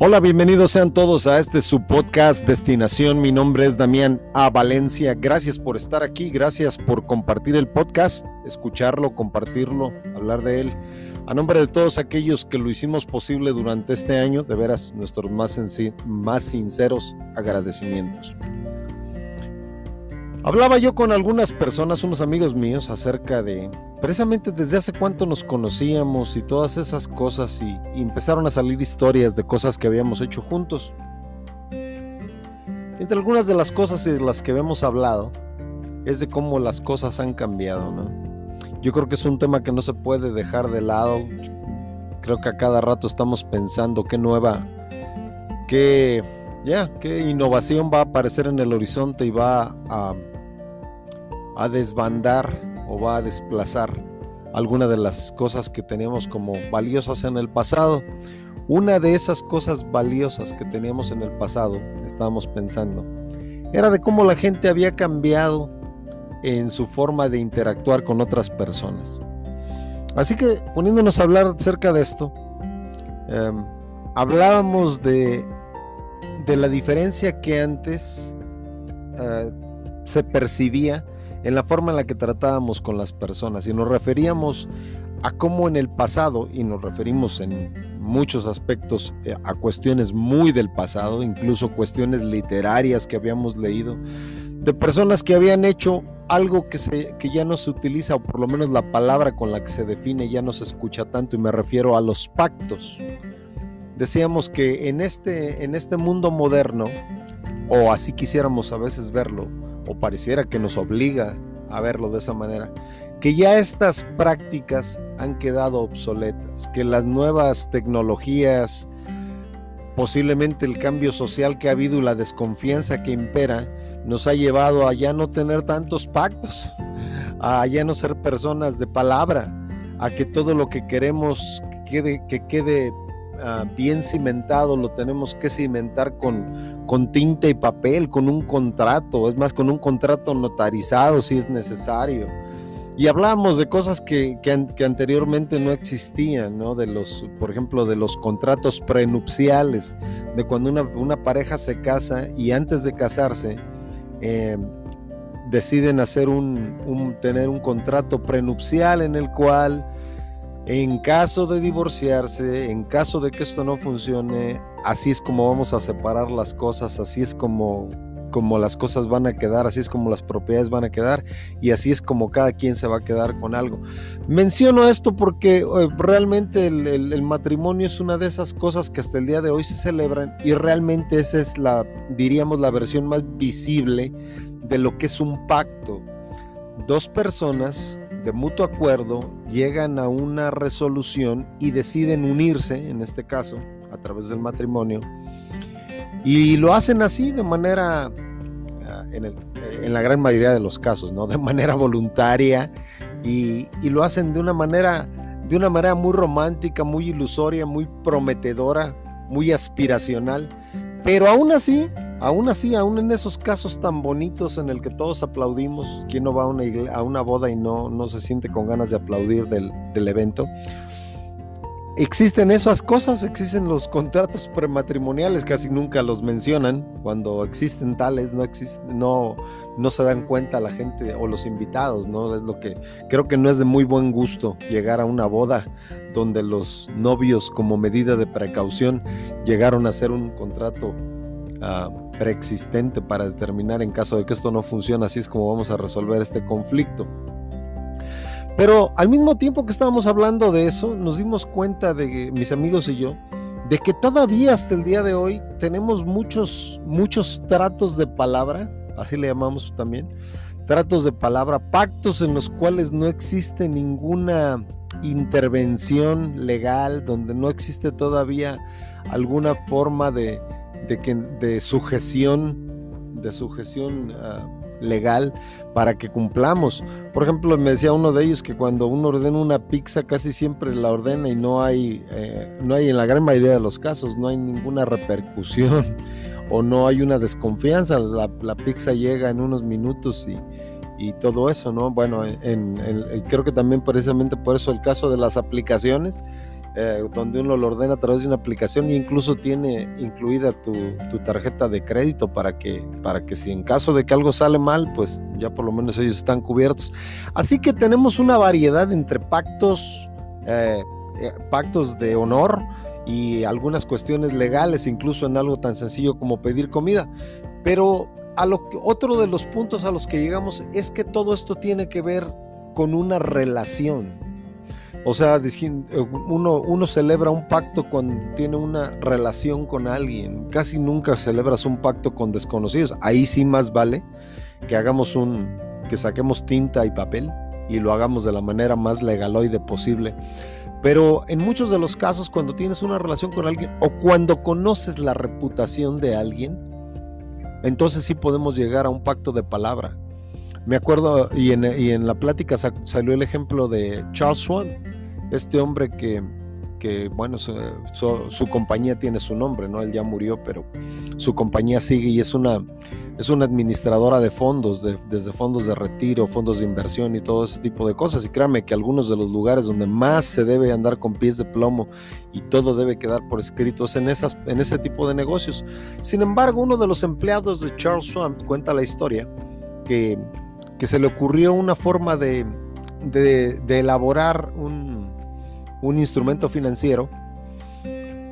Hola, bienvenidos sean todos a este su podcast Destinación. Mi nombre es Damián A. Valencia. Gracias por estar aquí, gracias por compartir el podcast, escucharlo, compartirlo, hablar de él. A nombre de todos aquellos que lo hicimos posible durante este año, de veras nuestros más, más sinceros agradecimientos. Hablaba yo con algunas personas, unos amigos míos, acerca de precisamente desde hace cuánto nos conocíamos y todas esas cosas y, empezaron a salir historias de cosas que habíamos hecho juntos. Entre algunas de las cosas de las que habíamos hablado es de cómo las cosas han cambiado, ¿no? Yo creo que es un tema que no se puede dejar de lado. Creo que a cada rato estamos pensando qué nueva, qué, ya, qué innovación va a aparecer en el horizonte y va a, a desbandar o va a desplazar alguna de las cosas que teníamos como valiosas en el pasado. Una de esas cosas valiosas que teníamos en el pasado, estábamos pensando, era de cómo la gente había cambiado en su forma de interactuar con otras personas. Así que poniéndonos a hablar acerca de esto, em, hablábamos de, de, la diferencia que antes eh, se percibía en la forma en la que tratábamos con las personas y nos referíamos a cómo en el pasado, y nos referimos en muchos aspectos eh, a cuestiones muy del pasado, incluso cuestiones literarias que habíamos leído, de personas que habían hecho algo que, se, que ya no se utiliza, o por lo menos la palabra con la que se define ya no se escucha tanto, y me refiero a los pactos. Decíamos que en este, en este mundo moderno, o así quisiéramos a veces verlo, o pareciera que nos obliga a verlo de esa manera, que ya estas prácticas han quedado obsoletas, que las nuevas tecnologías, posiblemente el cambio social que ha habido y la desconfianza que impera, nos ha llevado a ya no tener tantos pactos, a ya no ser personas de palabra, a que todo lo que queremos quede, que quede Ah, bien cimentado, lo tenemos que cimentar con, con tinta y papel, con un contrato, es más, con un contrato notarizado si es necesario. Y hablamos de cosas que, que, anteriormente no existían, ¿no? De los, por ejemplo, de los contratos prenupciales, de cuando una, una pareja se casa y antes de casarse eh, deciden hacer un, un, tener un contrato prenupcial en el cual en caso de divorciarse, en caso de que esto no funcione, así es como vamos a separar las cosas, así es como, como las cosas van a quedar, así es como las propiedades van a quedar y así es como cada quien se va a quedar con algo. Menciono esto porque eh, realmente el, el, matrimonio es una de esas cosas que hasta el día de hoy se celebran y realmente esa es la, diríamos, la versión más visible de lo que es un pacto. Dos personas mutuo acuerdo llegan a una resolución y deciden unirse, en este caso, a través del matrimonio, y lo hacen así de manera, ah, en, la gran mayoría de los casos, ¿no? De manera voluntaria y, y lo hacen de una manera, de una manera muy romántica, muy ilusoria, muy prometedora, muy aspiracional, pero aún así Aún así, aún en esos casos tan bonitos en el que todos aplaudimos, ¿quién no va a una, boda y no, no se siente con ganas de aplaudir del, evento? Existen esas cosas, existen los contratos prematrimoniales, casi nunca los mencionan. Cuando existen tales, no, existen, no, no se dan cuenta la gente o los invitados, ¿no? Es lo que creo que no es de muy buen gusto llegar a una boda donde los novios, como medida de precaución, llegaron a hacer un contrato Ah, preexistente para determinar en caso de que esto no funcione, así es como vamos a resolver este conflicto. Pero al mismo tiempo que estábamos hablando de eso, nos dimos cuenta de mis amigos y yo, de que todavía hasta el día de hoy tenemos muchos, muchos tratos de palabra, así le llamamos también, tratos de palabra, pactos en los cuales no existe ninguna intervención legal, donde no existe todavía alguna forma de, de, sujeción, de sujeción ah, legal para que cumplamos. Por ejemplo, me decía uno de ellos que cuando uno ordena una pizza casi siempre la ordena y no hay, eh, no hay en la gran mayoría de los casos, no hay ninguna repercusión o no hay una desconfianza. La, pizza llega en unos minutos y, y todo eso, ¿no? Bueno, en, creo que también precisamente por eso el caso de las aplicaciones eh, donde uno lo ordena a través de una aplicación e incluso tiene incluida tu, tarjeta de crédito para que, para que si en caso de que algo sale mal, pues ya por lo menos ellos están cubiertos. Así que tenemos una variedad entre pactos, eh, eh, pactos de honor y algunas cuestiones legales, incluso en algo tan sencillo como pedir comida. Pero a lo otro de los puntos a los que llegamos es que todo esto tiene que ver con una relación o sea, uno, uno celebra un pacto cuando tiene una relación con alguien. Casi nunca celebras un pacto con desconocidos. Ahí sí más vale que hagamos un, que saquemos tinta y papel y lo hagamos de la manera más legaloide posible. Pero en muchos de los casos, cuando tienes una relación con alguien o cuando conoces la reputación de alguien, entonces sí podemos llegar a un pacto de palabra. Me acuerdo, y en, la plática salió el ejemplo de Charles Swan, este hombre que, bueno, su, compañía tiene su nombre, ¿no? Él ya murió, pero su compañía sigue y es una, es una administradora de fondos, desde fondos de retiro, fondos de inversión y todo ese tipo de cosas. Y créame que algunos de los lugares donde más se debe andar con pies de plomo y todo debe quedar por escrito es en, esas, en ese tipo de negocios. Sin embargo, uno de los empleados de Charles Swan cuenta la historia que que se le ocurrió una forma de, elaborar un, instrumento financiero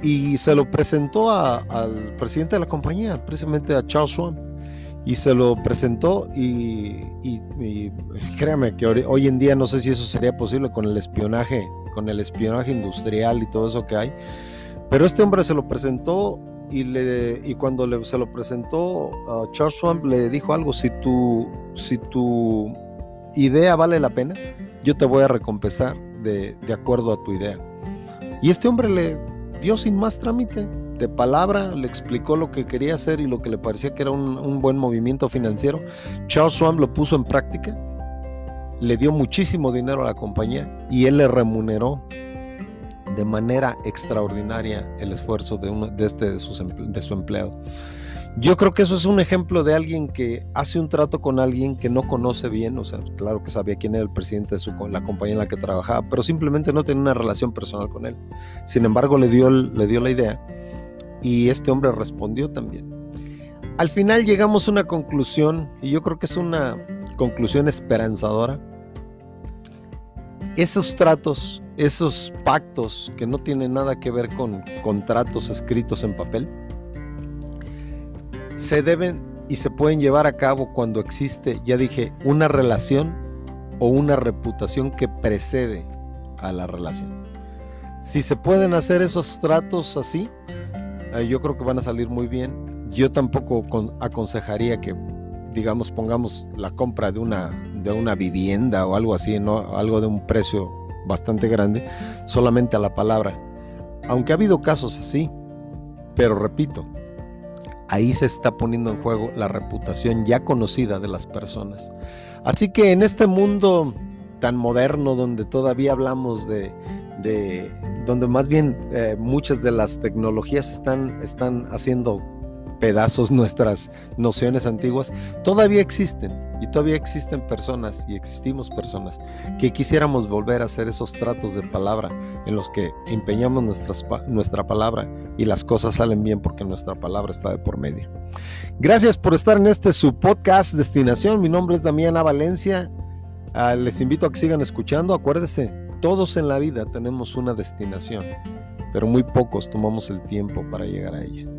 y se lo presentó al presidente de la compañía, precisamente a Charles Schwab. Y se lo presentó y, créame que hoy en día no sé si eso sería posible con el espionaje, con el espionaje industrial y todo eso que hay. Pero este hombre se lo presentó y, le, y cuando le, se lo presentó, a Charles Schwab le dijo algo, si tu, si tu idea vale la pena, yo te voy a recompensar de, de acuerdo a tu idea. Y este hombre le dio sin más trámite, de palabra, le explicó lo que quería hacer y lo que le parecía que era un, un buen movimiento financiero. Charles Schwab lo puso en práctica, le dio muchísimo dinero a la compañía y él le remuneró de manera extraordinaria el esfuerzo de, uno, de, este, de, su empleado. Yo creo que eso es un ejemplo de alguien que hace un trato con alguien que no conoce bien, o sea, claro que sabía quién era el presidente de su, la compañía en la que trabajaba, pero simplemente no tenía una relación personal con él. Sin embargo, le dio, le dio la idea y este hombre respondió también. Al final llegamos a una conclusión, y yo creo que es una conclusión esperanzadora. Esos tratos esos pactos que no tienen nada que ver con contratos escritos en papel, se deben y se pueden llevar a cabo cuando existe, ya dije, una relación o una reputación que precede a la relación. Si se pueden hacer esos tratos así, eh, yo creo que van a salir muy bien. Yo tampoco aconsejaría que, digamos, pongamos la compra de una, de una vivienda o algo así, ¿no? algo de un precio bastante grande solamente a la palabra. Aunque ha habido casos así, pero repito, ahí se está poniendo en juego la reputación ya conocida de las personas. Así que en este mundo tan moderno donde todavía hablamos de, de donde más bien eh, muchas de las tecnologías están, están haciendo pedazos nuestras nociones antiguas, todavía existen y todavía existen personas y existimos personas que quisiéramos volver a hacer esos tratos de palabra en los que empeñamos nuestras, nuestra palabra y las cosas salen bien porque nuestra palabra está de por medio. Gracias por estar en este su podcast Destinación. Mi nombre es Damiana Valencia. Ah, les invito a que sigan escuchando. Acuérdense, todos en la vida tenemos una destinación, pero muy pocos tomamos el tiempo para llegar a ella.